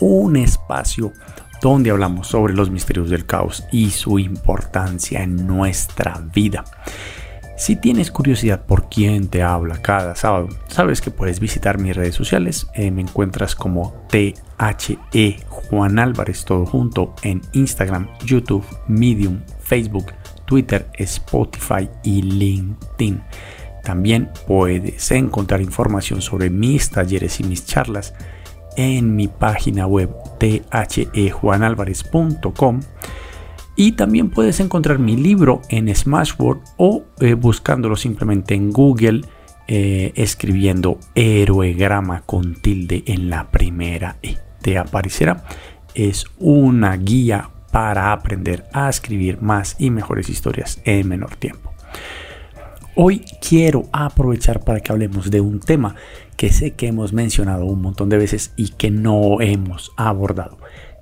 un espacio donde hablamos sobre los misterios del caos y su importancia en nuestra vida. Si tienes curiosidad por quién te habla cada sábado, sabes que puedes visitar mis redes sociales. Eh, me encuentras como THE Juan Álvarez, todo junto en Instagram, YouTube, Medium, Facebook, Twitter, Spotify y LinkedIn. También puedes encontrar información sobre mis talleres y mis charlas en mi página web thejuanalvarez.com y también puedes encontrar mi libro en Smashword o eh, buscándolo simplemente en Google eh, escribiendo héroegrama con tilde en la primera E. Te aparecerá. Es una guía para aprender a escribir más y mejores historias en menor tiempo. Hoy quiero aprovechar para que hablemos de un tema que sé que hemos mencionado un montón de veces y que no hemos abordado,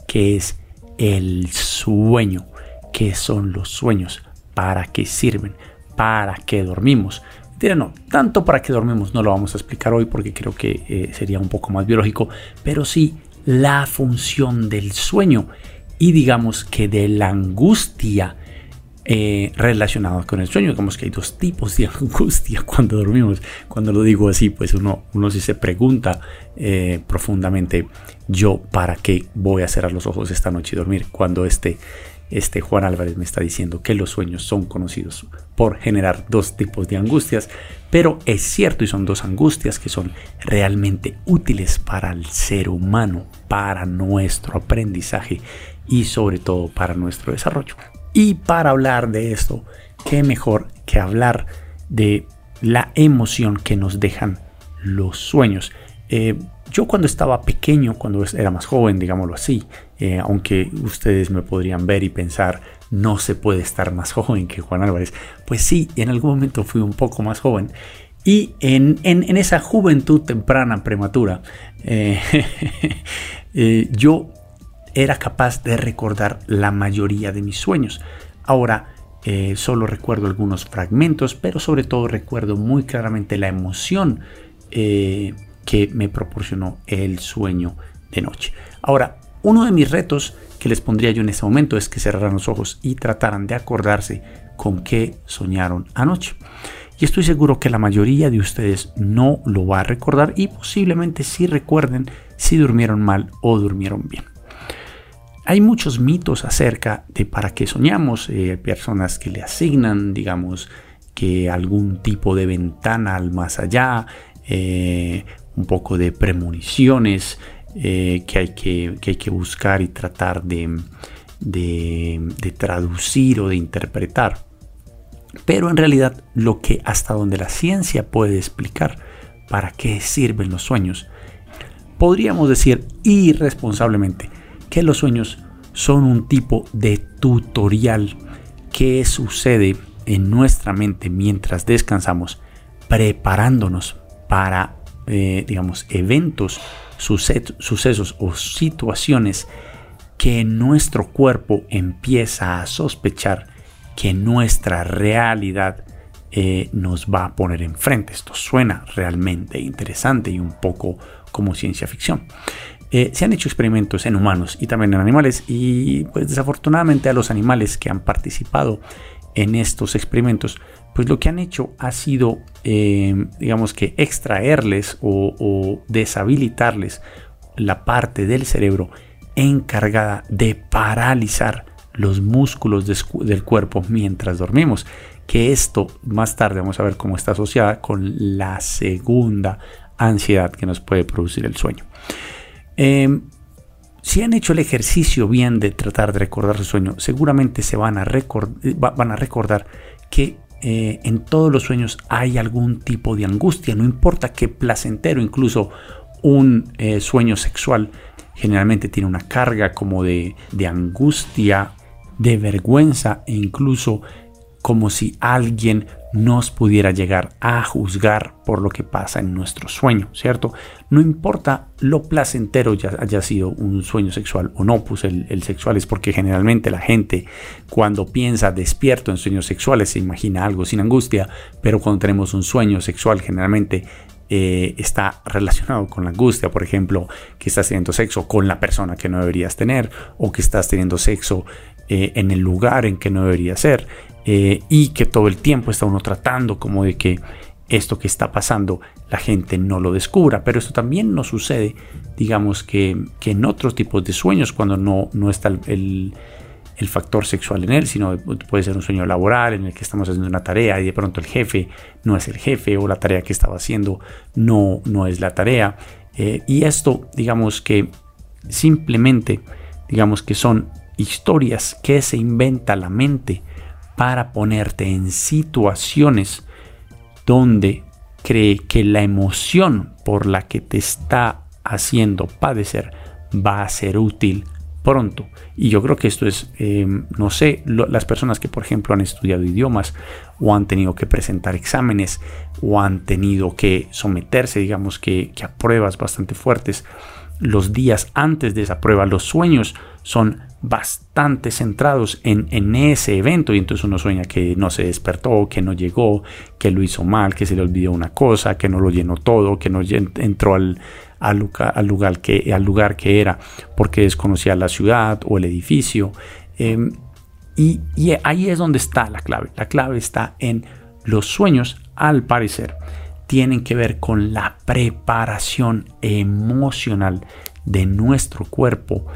que es el sueño. ¿Qué son los sueños? ¿Para qué sirven? ¿Para qué dormimos? no, tanto para qué dormimos no lo vamos a explicar hoy porque creo que eh, sería un poco más biológico, pero sí la función del sueño y digamos que de la angustia eh, relacionados con el sueño. Digamos que hay dos tipos de angustia cuando dormimos. Cuando lo digo así, pues uno, uno se pregunta eh, profundamente, yo para qué voy a cerrar los ojos esta noche y dormir cuando este, este Juan Álvarez me está diciendo que los sueños son conocidos por generar dos tipos de angustias, pero es cierto y son dos angustias que son realmente útiles para el ser humano, para nuestro aprendizaje y sobre todo para nuestro desarrollo. Y para hablar de esto, qué mejor que hablar de la emoción que nos dejan los sueños. Eh, yo cuando estaba pequeño, cuando era más joven, digámoslo así, eh, aunque ustedes me podrían ver y pensar, no se puede estar más joven que Juan Álvarez, pues sí, en algún momento fui un poco más joven. Y en, esa juventud temprana, prematura, eh, yo era capaz de recordar la mayoría de mis sueños. Ahora eh, solo recuerdo algunos fragmentos, pero sobre todo recuerdo muy claramente la emoción eh, que me proporcionó el sueño de noche. Ahora, uno de mis retos que les pondría yo en ese momento es que cerraran los ojos y trataran de acordarse con qué soñaron anoche. Y estoy seguro que la mayoría de ustedes no lo va a recordar y posiblemente sí recuerden si durmieron mal o durmieron bien. Hay muchos mitos acerca de para qué soñamos, eh, personas que le asignan, digamos, que algún tipo de ventana al más allá, eh, un poco de premoniciones eh, que, hay que, hay que, buscar y tratar de, de traducir o de interpretar. Pero en realidad lo que hasta donde la ciencia puede explicar para qué sirven los sueños, podríamos decir irresponsablemente que los sueños son un tipo de tutorial que sucede en nuestra mente mientras descansamos, preparándonos para, eh, digamos, eventos, sucesos o situaciones que nuestro cuerpo empieza a sospechar que nuestra realidad eh, nos va a poner enfrente. Esto suena realmente interesante y un poco como ciencia ficción. Eh, se han hecho experimentos en humanos y también en animales y pues desafortunadamente a los animales que han participado en estos experimentos pues lo que han hecho ha sido eh, digamos que extraerles o, deshabilitarles la parte del cerebro encargada de paralizar los músculos del cuerpo mientras dormimos que esto más tarde vamos a ver cómo está asociada con la segunda ansiedad que nos puede producir el sueño. Em, si han hecho el ejercicio bien de tratar de recordar su sueño, seguramente se van a, recordar que eh, en todos los sueños hay algún tipo de angustia, no importa qué placentero, incluso un eh, sueño sexual generalmente tiene una carga como de angustia, de vergüenza e incluso como si alguien nos pudiera llegar a juzgar por lo que pasa en nuestro sueño, ¿cierto? No importa lo placentero ya haya sido un sueño sexual o no, pues el, sexual es porque generalmente la gente cuando piensa despierto en sueños sexuales se imagina algo sin angustia, pero cuando tenemos un sueño sexual generalmente eh, está relacionado con la angustia, por ejemplo, que estás teniendo sexo con la persona que no deberías tener o que estás teniendo sexo eh, en el lugar en que no debería ser eh, y que todo el tiempo está uno tratando como de que esto que está pasando la gente no lo descubra. Pero esto también nos sucede, digamos que, en otros tipos de sueños cuando no, no está el, factor sexual en él, sino puede ser un sueño laboral en el que estamos haciendo una tarea y de pronto el jefe no es el jefe o la tarea que estaba haciendo no, no es la tarea. Eh, y esto, digamos que simplemente, digamos que son historias que se inventa la mente para ponerte en situaciones donde cree que la emoción por la que te está haciendo padecer va a ser útil pronto. Y yo creo que esto es, em, no sé, las personas que por ejemplo han estudiado idiomas o han tenido que presentar exámenes o han tenido que someterse, digamos que, que a pruebas bastante fuertes, los días antes de esa prueba, los sueños son bastante centrados en, ese evento y entonces uno sueña que no se despertó, que no llegó, que lo hizo mal, que se le olvidó una cosa, que no lo llenó todo, que no entró al, lugar, que, al lugar que era porque desconocía la ciudad o el edificio. Em, y ahí es donde está la clave. La clave está en los sueños, al parecer, tienen que ver con la preparación emocional de nuestro cuerpo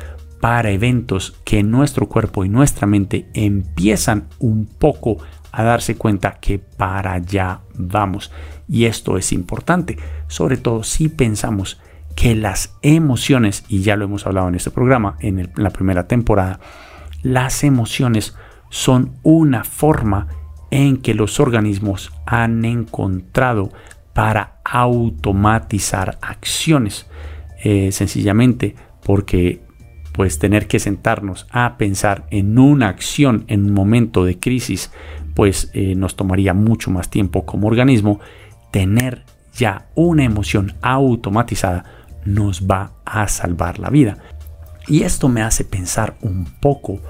para eventos que nuestro cuerpo y nuestra mente empiezan un poco a darse cuenta que para allá vamos. Y esto es importante, sobre todo si pensamos que las emociones, y ya lo hemos hablado en este programa, en, la primera temporada, las emociones son una forma en que los organismos han encontrado para automatizar acciones. Eh, sencillamente porque pues tener que sentarnos a pensar en una acción en un momento de crisis, pues eh, nos tomaría mucho más tiempo como organismo. Tener ya una emoción automatizada nos va a salvar la vida. Y esto me hace pensar un poco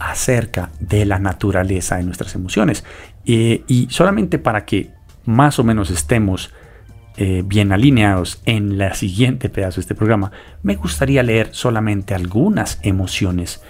acerca de la naturaleza de nuestras emociones. Eh, y solamente para que más o menos estemos eh, bien alineados en la siguiente pedazo de este programa, me gustaría leer solamente algunas emociones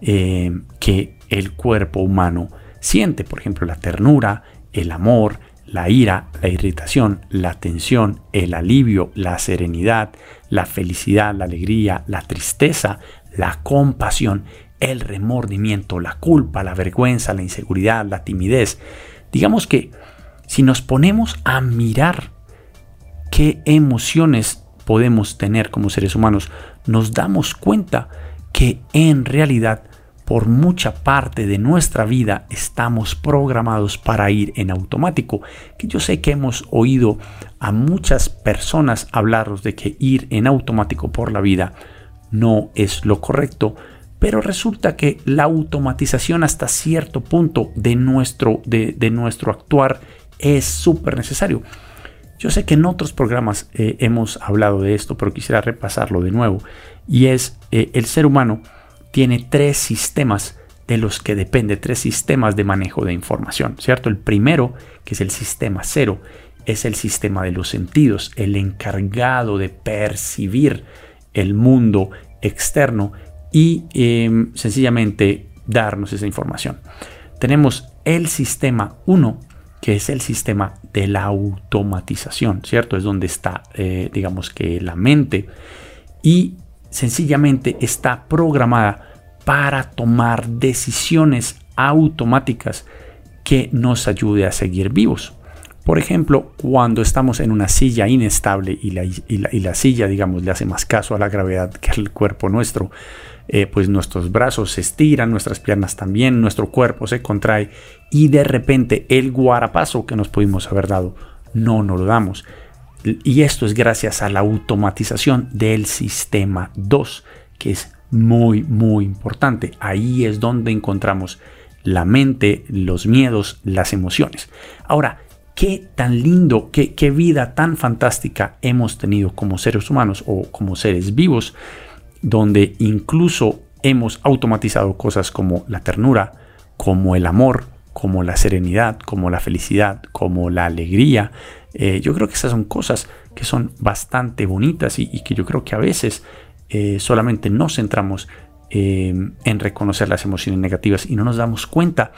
eh, que el cuerpo humano siente, por ejemplo, la ternura, el amor, la ira, la irritación, la tensión, el alivio, la serenidad, la felicidad, la alegría, la tristeza, la compasión, el remordimiento, la culpa, la vergüenza, la inseguridad, la timidez. Digamos que si nos ponemos a mirar qué emociones podemos tener como seres humanos, nos damos cuenta que en realidad por mucha parte de nuestra vida estamos programados para ir en automático. Que yo sé que hemos oído a muchas personas hablaros de que ir en automático por la vida no es lo correcto, pero resulta que la automatización hasta cierto punto de nuestro, de, de nuestro actuar es súper necesario. Yo sé que en otros programas eh, hemos hablado de esto, pero quisiera repasarlo de nuevo. Y es, eh, el ser humano tiene tres sistemas de los que depende, tres sistemas de manejo de información, ¿cierto? El primero, que es el sistema cero, es el sistema de los sentidos, el encargado de percibir el mundo externo y em, sencillamente darnos esa información. Tenemos el sistema 1, que es el sistema de la automatización, ¿cierto? Es donde está, eh, digamos que la mente y sencillamente está programada para tomar decisiones automáticas que nos ayude a seguir vivos. Por ejemplo, cuando estamos en una silla inestable y la, y la, silla, digamos, le hace más caso a la gravedad que al cuerpo nuestro, eh, pues nuestros brazos se estiran, nuestras piernas también, nuestro cuerpo se contrae y de repente el guarapazo que nos pudimos haber dado no nos lo damos. Y esto es gracias a la automatización del sistema 2, que es muy, muy importante. Ahí es donde encontramos la mente, los miedos, las emociones. Ahora, qué tan lindo, qué, qué vida tan fantástica hemos tenido como seres humanos o como seres vivos, donde incluso hemos automatizado cosas como la ternura, como el amor, como la serenidad, como la felicidad, como la alegría. Eh, yo creo que esas son cosas que son bastante bonitas y, que yo creo que a veces eh, solamente nos centramos eh, en reconocer las emociones negativas y no nos damos cuenta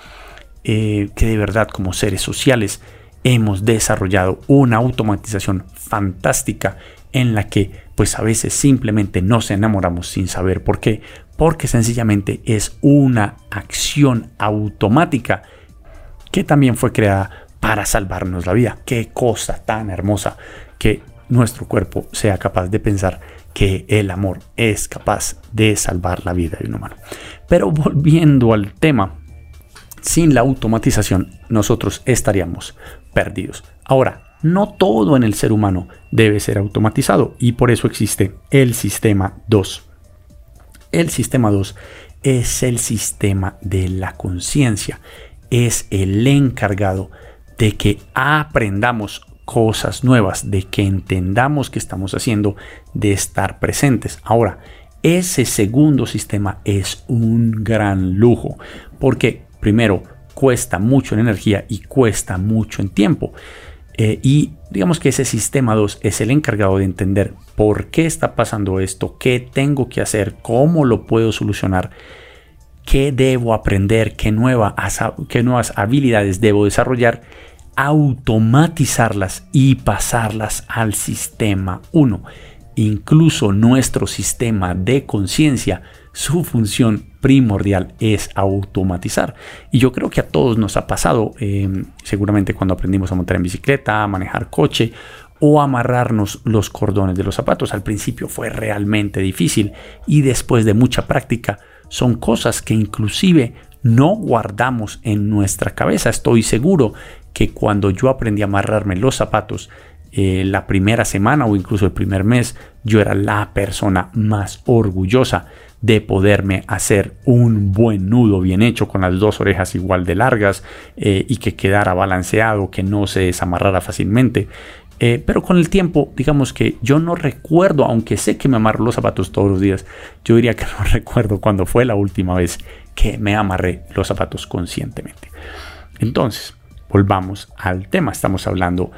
que de verdad como seres sociales hemos desarrollado una automatización fantástica en la que pues a veces simplemente nos enamoramos sin saber por qué, porque sencillamente es una acción automática que también fue creada para salvarnos la vida. Qué cosa tan hermosa que nuestro cuerpo sea capaz de pensar que el amor es capaz de salvar la vida de un humano. Pero volviendo al tema, sin la automatización nosotros estaríamos perdidos. Ahora, no todo en el ser humano debe ser automatizado y por eso existe el sistema 2. El sistema 2 es el sistema de la conciencia, es el encargado de que aprendamos cosas nuevas, de que entendamos qué estamos haciendo, de estar presentes. Ahora, ese segundo sistema es un gran lujo, porque primero cuesta mucho en energía y cuesta mucho en tiempo. Eh, y digamos que ese sistema 2 es el encargado de entender por qué está pasando esto, qué tengo que hacer, cómo lo puedo solucionar, qué debo aprender, qué, qué nuevas habilidades debo desarrollar, automatizarlas y pasarlas al sistema 1. Incluso nuestro sistema de conciencia su función primordial es automatizar. Y yo creo que a todos nos ha pasado, em, seguramente cuando aprendimos a montar en bicicleta, a manejar coche o amarrarnos los cordones de los zapatos. Al principio fue realmente difícil y después de mucha práctica son cosas que inclusive no guardamos en nuestra cabeza. Estoy seguro que cuando yo aprendí a amarrarme los zapatos, eh, la primera semana o incluso el primer mes, yo era la persona más orgullosa de poderme hacer un buen nudo bien hecho con las dos orejas igual de largas eh, y que quedara balanceado, que no se desamarrara fácilmente. Eh, pero con el tiempo, digamos que yo no recuerdo, aunque sé que me amarro los zapatos todos los días, yo diría que no recuerdo cuando fue la última vez que me amarré los zapatos conscientemente. Entonces, volvamos al tema. Estamos hablando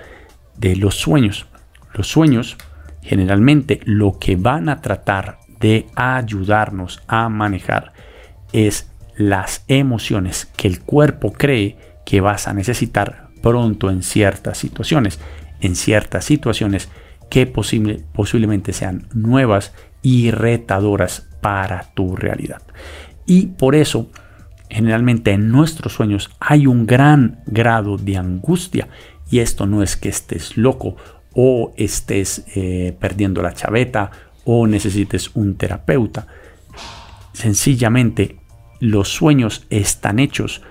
de los sueños. Los sueños, generalmente, lo que van a tratar de ayudarnos a manejar es las emociones que el cuerpo cree que vas a necesitar pronto en ciertas situaciones, en ciertas situaciones que posiblemente sean nuevas y retadoras para tu realidad. Y por eso, generalmente en nuestros sueños hay un gran grado de angustia y esto no es que estés loco o estés eh, perdiendo la chaveta o necesites un terapeuta. Sencillamente los sueños están hechos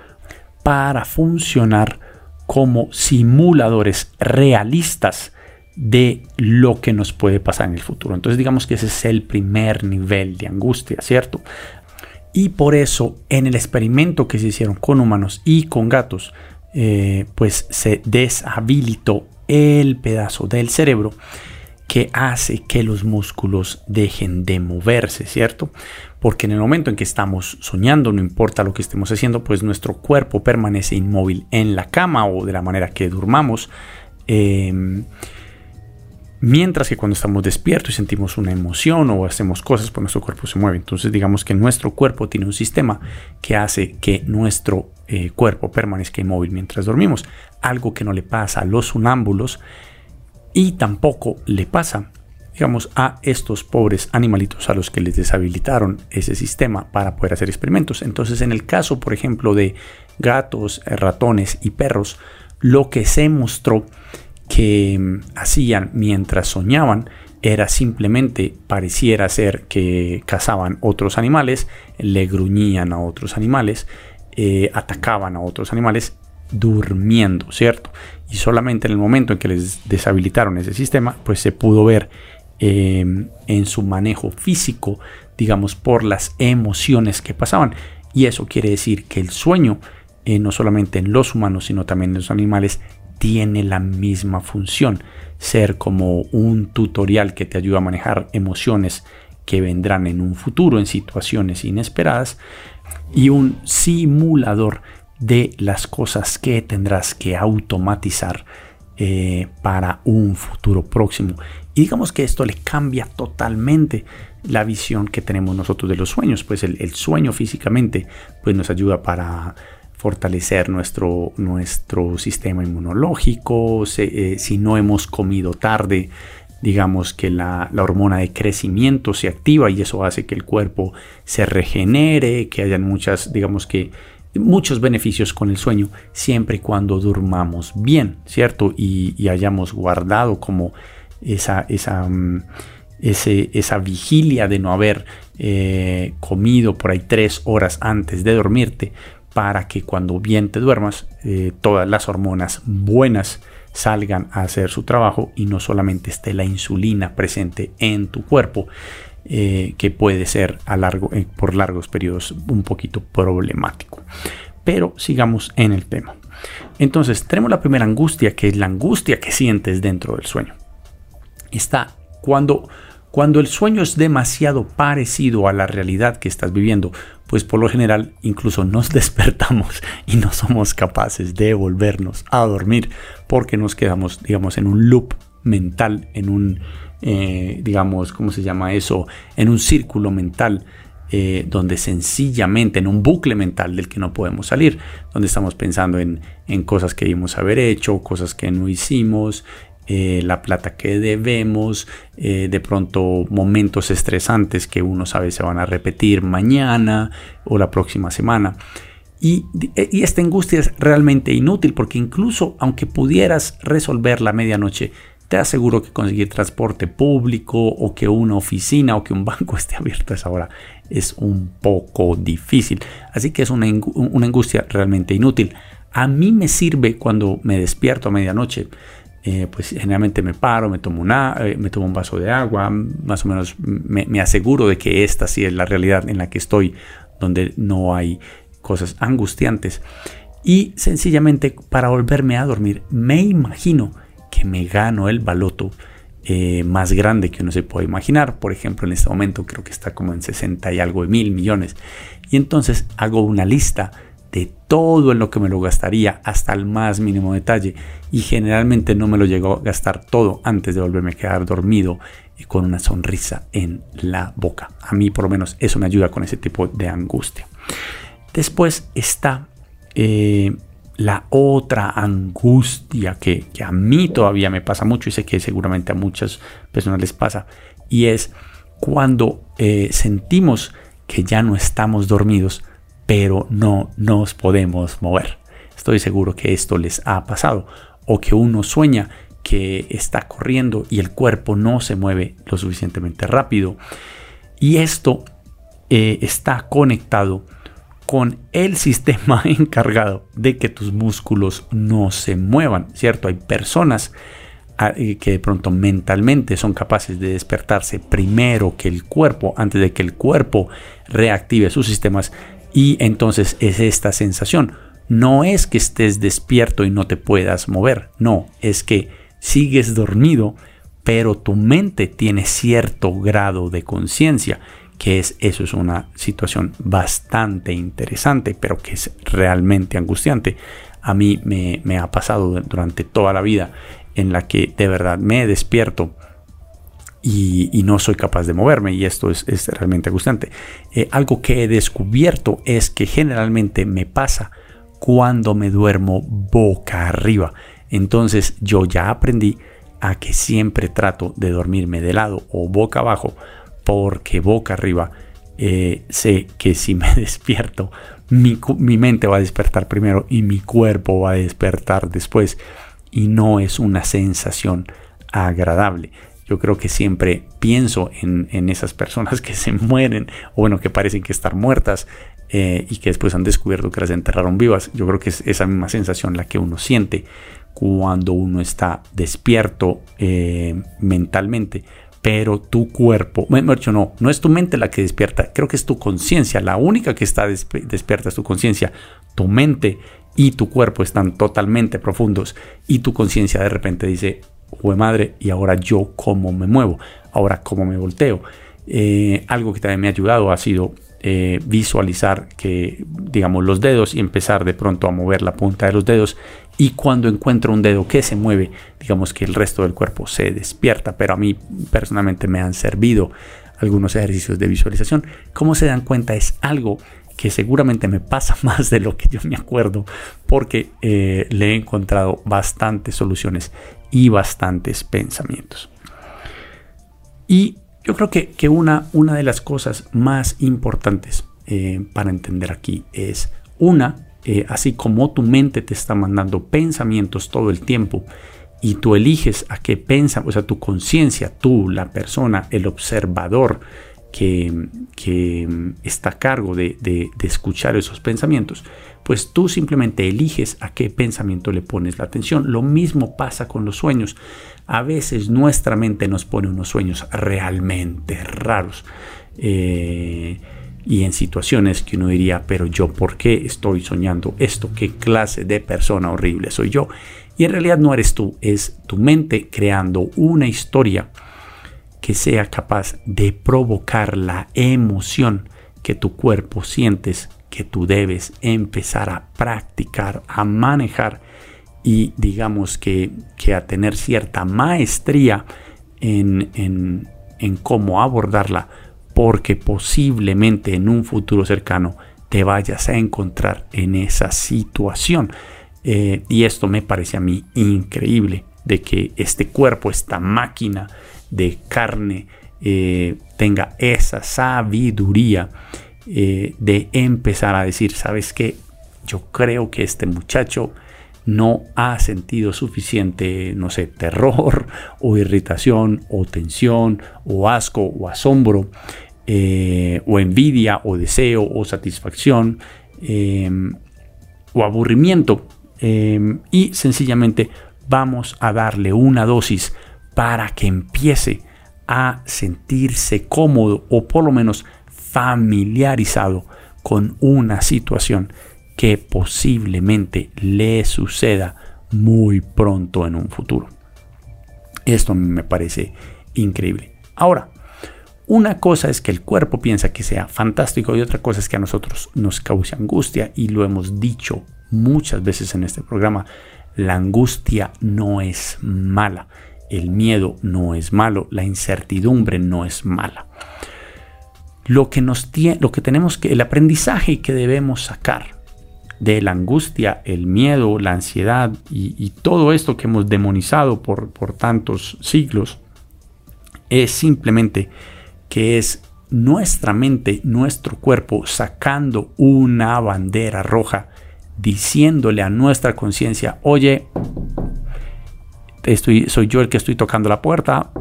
para funcionar como simuladores realistas de lo que nos puede pasar en el futuro. Entonces digamos que ese es el primer nivel de angustia, ¿cierto? Y por eso en el experimento que se hicieron con humanos y con gatos, eh, pues se deshabilitó el pedazo del cerebro que hace que los músculos dejen de moverse, ¿cierto? Porque en el momento en que estamos soñando, no importa lo que estemos haciendo, pues nuestro cuerpo permanece inmóvil en la cama o de la manera que durmamos. Em, mientras que cuando estamos despiertos y sentimos una emoción o hacemos cosas, pues nuestro cuerpo se mueve. Entonces digamos que nuestro cuerpo tiene un sistema que hace que nuestro eh, cuerpo permanezca inmóvil mientras dormimos. Algo que no le pasa a los sonámbulos y tampoco le pasa, digamos, a estos pobres animalitos a los que les deshabilitaron ese sistema para poder hacer experimentos. Entonces, en el caso, por ejemplo, de gatos, ratones y perros, lo que se mostró que mm, hacían mientras soñaban era simplemente pareciera ser que cazaban otros animales, le gruñían a otros animales, eh, atacaban a otros animales durmiendo, ¿cierto? Y solamente en el momento en que les deshabilitaron ese sistema, pues se pudo ver em, en su manejo físico, digamos, por las emociones que pasaban. Y eso quiere decir que el sueño, eh, no solamente en los humanos, sino también en los animales, tiene la misma función, ser como un tutorial que te ayuda a manejar emociones que vendrán en un futuro en situaciones inesperadas y un simulador de las cosas que tendrás que automatizar eh, para un futuro próximo. Y digamos que esto le cambia totalmente la visión que tenemos nosotros de los sueños, pues el, sueño físicamente pues nos ayuda para fortalecer nuestro, nuestro sistema inmunológico, eh, si no hemos comido tarde, digamos que la, hormona de crecimiento se activa y eso hace que el cuerpo se regenere, que hayan muchas, digamos que muchos beneficios con el sueño siempre y cuando durmamos bien, ¿cierto? Y, hayamos guardado como esa, esa, mm, esa vigilia de no haber eh, comido por ahí tres horas antes de dormirte para que cuando bien te duermas eh, todas las hormonas buenas salgan a hacer su trabajo y no solamente esté la insulina presente en tu cuerpo, eh, que puede ser a largo, eh, por largos periodos un poquito problemático. Pero sigamos en el tema. Entonces, tenemos la primera angustia, que es la angustia que sientes dentro del sueño. Está cuando, cuando el sueño es demasiado parecido a la realidad que estás viviendo, pues por lo general incluso nos despertamos y no somos capaces de volvernos a dormir porque nos quedamos, digamos, en un loop mental, en un, eh, digamos, ¿cómo se llama eso? En un círculo mental. Eh, donde sencillamente en un bucle mental del que no podemos salir, donde estamos pensando en, en cosas que debimos haber hecho, cosas que no hicimos, eh, la plata que debemos, de pronto momentos estresantes que uno sabe se van a repetir mañana o la próxima semana. Y, y, esta angustia es realmente inútil porque incluso aunque pudieras resolver la medianoche, te aseguro que conseguir transporte público o que una oficina o que un banco esté abierto a esa es un poco difícil. Así que es una, una angustia realmente inútil. A mí me sirve cuando me despierto a medianoche eh, pues generalmente me paro, me tomo, una, eh, me tomo un vaso de agua, más o menos me, aseguro de que esta sí es la realidad en la que estoy, donde no hay cosas angustiantes. Y sencillamente para volverme a dormir, me imagino que me gano el baloto eh, más grande que uno se puede imaginar. Por ejemplo, en este momento creo que está como en 60 y algo de mil millones. Y entonces hago una lista de todo en lo que me lo gastaría hasta el más mínimo detalle y generalmente no me lo llego a gastar todo antes de volverme a quedar dormido y con una sonrisa en la boca. A mí por lo menos eso me ayuda con ese tipo de angustia. Después está eh, la otra angustia que, a mí todavía me pasa mucho y sé que seguramente a muchas personas les pasa y es cuando eh, sentimos que ya no estamos dormidos pero no nos podemos mover. Estoy seguro que esto les ha pasado o que uno sueña que está corriendo y el cuerpo no se mueve lo suficientemente rápido. Y esto eh, está conectado con el sistema encargado de que tus músculos no se muevan, ¿cierto? Hay personas ah, eh, que de pronto mentalmente son capaces de despertarse primero que el cuerpo, antes de que el cuerpo reactive sus sistemas y entonces es esta sensación. No es que estés despierto y no te puedas mover, no, es que sigues dormido, pero tu mente tiene cierto grado de conciencia, que es eso es una situación bastante interesante, pero que es realmente angustiante. A mí me, ha pasado durante toda la vida en la que de verdad me despierto y, no soy capaz de moverme y esto es, realmente angustiante. Eh, algo que he descubierto es que generalmente me pasa cuando me duermo boca arriba. Entonces yo ya aprendí a que siempre trato de dormirme de lado o boca abajo porque boca arriba eh, sé que si me despierto mi, mi mente va a despertar primero y mi cuerpo va a despertar después. Y no es una sensación agradable. Yo creo que siempre pienso en, esas personas que se mueren, o bueno, que parecen que estar muertas eh, y que después han descubierto que las enterraron vivas. Yo creo que es esa misma sensación la que uno siente cuando uno está despierto eh, mentalmente, pero tu cuerpo, mejor dicho, no, no es tu mente la que despierta, creo que es tu conciencia, la única que está despierta es tu conciencia, tu mente y tu cuerpo están totalmente profundos y tu conciencia de repente dice, jue madre, y ahora yo cómo me muevo, ahora cómo me volteo. Eh, algo que también me ha ayudado ha sido eh, visualizar que, digamos, los dedos y empezar de pronto a mover la punta de los dedos. Y cuando encuentro un dedo que se mueve, digamos que el resto del cuerpo se despierta. Pero a mí personalmente me han servido algunos ejercicios de visualización. Como se dan cuenta, es algo que seguramente me pasa más de lo que yo me acuerdo porque eh, le he encontrado bastantes soluciones y bastantes pensamientos. Y yo creo que, una, una, de las cosas más importantes eh, para entender aquí es una, eh, así como tu mente te está mandando pensamientos todo el tiempo y tú eliges a qué piensa, o sea, tu conciencia, tú, la persona, el observador que, está a cargo de, escuchar esos pensamientos, pues tú simplemente eliges a qué pensamiento le pones la atención. Lo mismo pasa con los sueños. A veces nuestra mente nos pone unos sueños realmente raros. Eh, y en situaciones que uno diría, pero yo, ¿por qué estoy soñando esto? ¿Qué clase de persona horrible soy yo? Y en realidad no eres tú, es tu mente creando una historia que sea capaz de provocar la emoción que tu cuerpo sientes que tú debes empezar a practicar, a manejar y digamos que, a tener cierta maestría en, en, cómo abordarla, porque posiblemente en un futuro cercano te vayas a encontrar en esa situación. Eh, y esto me parece a mí increíble, de que este cuerpo, esta máquina de carne, eh, tenga esa sabiduría eh, de empezar a decir, ¿sabes qué? Yo creo que este muchacho no ha sentido suficiente, no sé, terror o irritación o tensión o asco o asombro eh, o envidia o deseo o satisfacción em, o aburrimiento em, y sencillamente vamos a darle una dosis para que empiece a sentirse cómodo o por lo menos familiarizado con una situación que posiblemente le suceda muy pronto en un futuro. Esto me parece increíble. Ahora, una cosa es que el cuerpo piensa que sea fantástico y otra cosa es que a nosotros nos cause angustia y lo hemos dicho muchas veces en este programa. La angustia no es mala, el miedo no es malo, la incertidumbre no es mala. Lo que, nos tiene, lo que tenemos que, el aprendizaje que debemos sacar de la angustia, el miedo, la ansiedad y, todo esto que hemos demonizado por, por tantos siglos, es simplemente que es nuestra mente, nuestro cuerpo sacando una bandera roja, diciéndole a nuestra conciencia, oye, estoy, soy yo el que estoy tocando la puerta,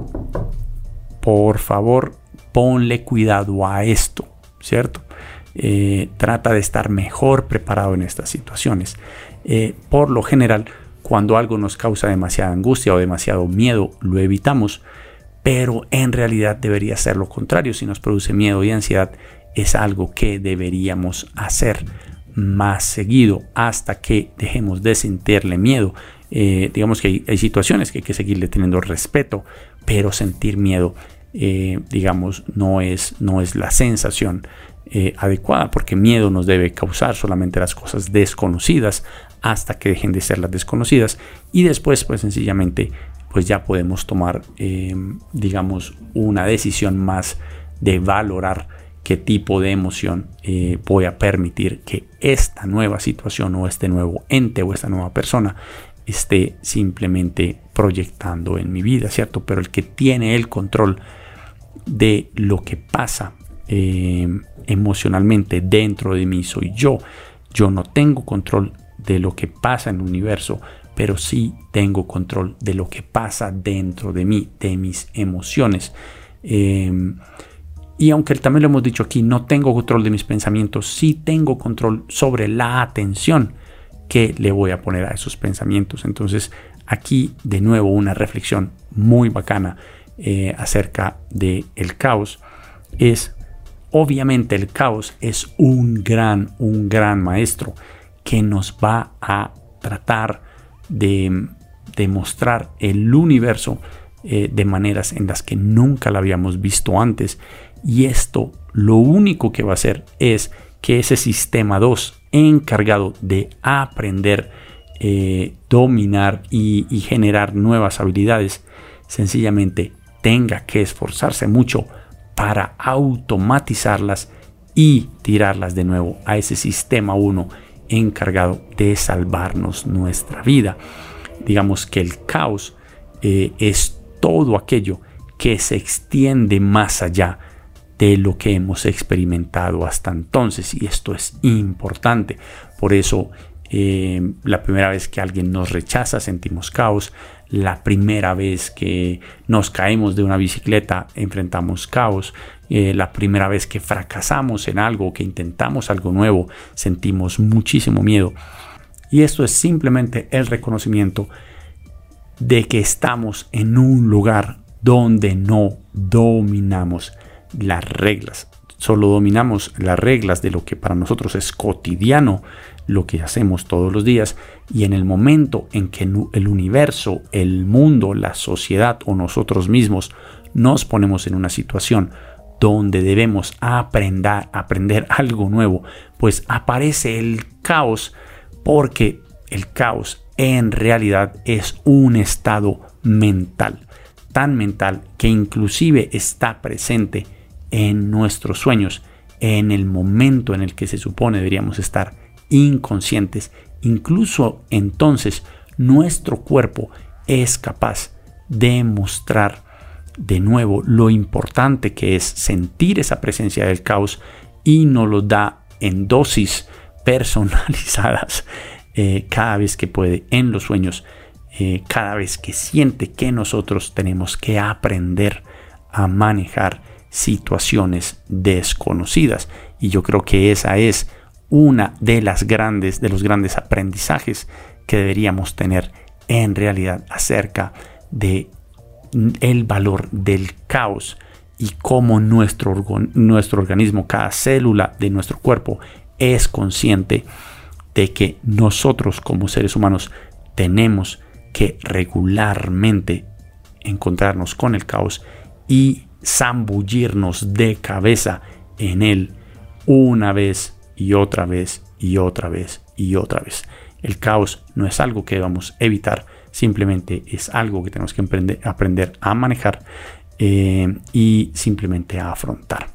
por favor, ponle cuidado a esto, ¿cierto? Eh, trata de estar mejor preparado en estas situaciones. Eh, por lo general, cuando algo nos causa demasiada angustia o demasiado miedo, lo evitamos, pero en realidad debería ser lo contrario. Si nos produce miedo y ansiedad, es algo que deberíamos hacer más seguido hasta que dejemos de sentirle miedo. Eh, digamos que hay, situaciones que hay que seguirle teniendo respeto, pero sentir miedo, digamos, no es, no es la sensación eh, adecuada, porque miedo nos debe causar solamente las cosas desconocidas hasta que dejen de ser las desconocidas y después pues sencillamente pues ya podemos tomar em, digamos una decisión más de valorar qué tipo de emoción eh, voy a permitir que esta nueva situación o este nuevo ente o esta nueva persona esté simplemente proyectando en mi vida, ¿cierto? Pero el que tiene el control de lo que pasa eh, emocionalmente dentro de mí soy yo. Yo no tengo control de lo que pasa en el universo, pero sí tengo control de lo que pasa dentro de mí, de mis emociones. Em, y aunque también lo hemos dicho aquí, no tengo control de mis pensamientos, sí tengo control sobre la atención que le voy a poner a esos pensamientos. Entonces, aquí de nuevo una reflexión muy bacana eh, acerca del el caos es, obviamente el caos es un gran, un gran maestro que nos va a tratar de, demostrar el universo eh, de maneras en las que nunca lo habíamos visto antes. Y esto lo único que va a hacer es que ese sistema 2 encargado de aprender, eh, dominar y, generar nuevas habilidades, sencillamente tenga que esforzarse mucho para automatizarlas y tirarlas de nuevo a ese sistema 1 encargado de salvarnos nuestra vida. Digamos que el caos eh, es todo aquello que se extiende más allá de lo que hemos experimentado hasta entonces y esto es importante. Por eso eh, la primera vez que alguien nos rechaza sentimos caos, la primera vez que nos caemos de una bicicleta enfrentamos caos, eh, la primera vez que fracasamos en algo, que intentamos algo nuevo, sentimos muchísimo miedo. Y esto es simplemente el reconocimiento de que estamos en un lugar donde no dominamos las reglas. Solo dominamos las reglas de lo que para nosotros es cotidiano, lo que hacemos todos los días. Y en el momento en que el universo, el mundo, la sociedad o nosotros mismos nos ponemos en una situación donde debemos aprender, aprender algo nuevo, pues aparece el caos porque el caos en realidad es un estado mental, tan mental que inclusive está presente en nuestros sueños, en el momento en el que se supone deberíamos estar inconscientes. Incluso entonces nuestro cuerpo es capaz de mostrar de nuevo lo importante que es sentir esa presencia del caos y nos lo da en dosis personalizadas eh, cada vez que puede en los sueños, eh, cada vez que siente que nosotros tenemos que aprender a manejar situaciones desconocidas. Y yo creo que esa es una de las grandes, de los grandes aprendizajes que deberíamos tener en realidad acerca de el valor del caos y cómo nuestro, nuestro organismo, cada célula de nuestro cuerpo es consciente de que nosotros como seres humanos tenemos que regularmente encontrarnos con el caos y zambullirnos de cabeza en él una vez y otra vez y otra vez y otra vez. El caos no es algo que debamos evitar, simplemente es algo que tenemos que aprender, a manejar eh, y simplemente a afrontar.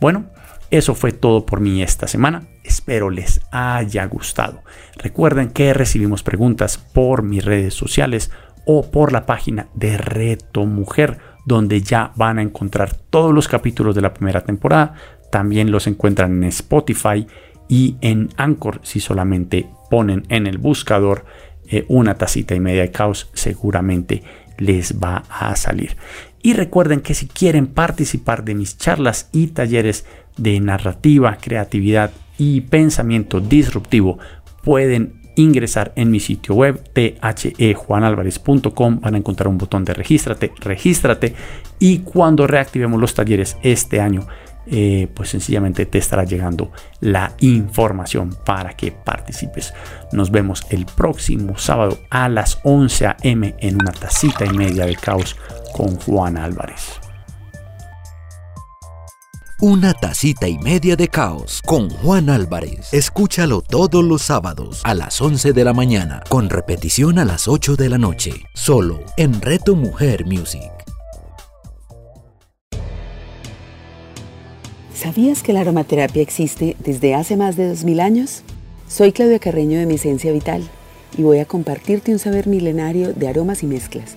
Bueno, eso fue todo por mí esta semana. Espero les haya gustado. Recuerden que recibimos preguntas por mis redes sociales o por la página de Reto Mujer, donde ya van a encontrar todos los capítulos de la primera temporada. También los encuentran en Spotify y en Anchor si solamente ponen en el buscador eh, una tacita y media de caos, seguramente les va a salir. Y recuerden que si quieren participar de mis charlas y talleres de narrativa, creatividad y pensamiento disruptivo, pueden ingresar en mi sitio web thejuanalvarez.com van a encontrar un botón de regístrate, regístrate y cuando reactivemos los talleres este año eh, pues sencillamente te estará llegando la información para que participes. Nos vemos el próximo sábado a las 11 am en una tacita y media de caos con Juan Álvarez. Una tacita y media de caos con Juan Álvarez. Escúchalo todos los sábados a las 11 de la mañana, con repetición a las 8 de la noche, solo en Reto Mujer Music. ¿Sabías que la aromaterapia existe desde hace más de 2000 años? Soy Claudia Carreño de Mi Esencia Vital y voy a compartirte un saber milenario de aromas y mezclas.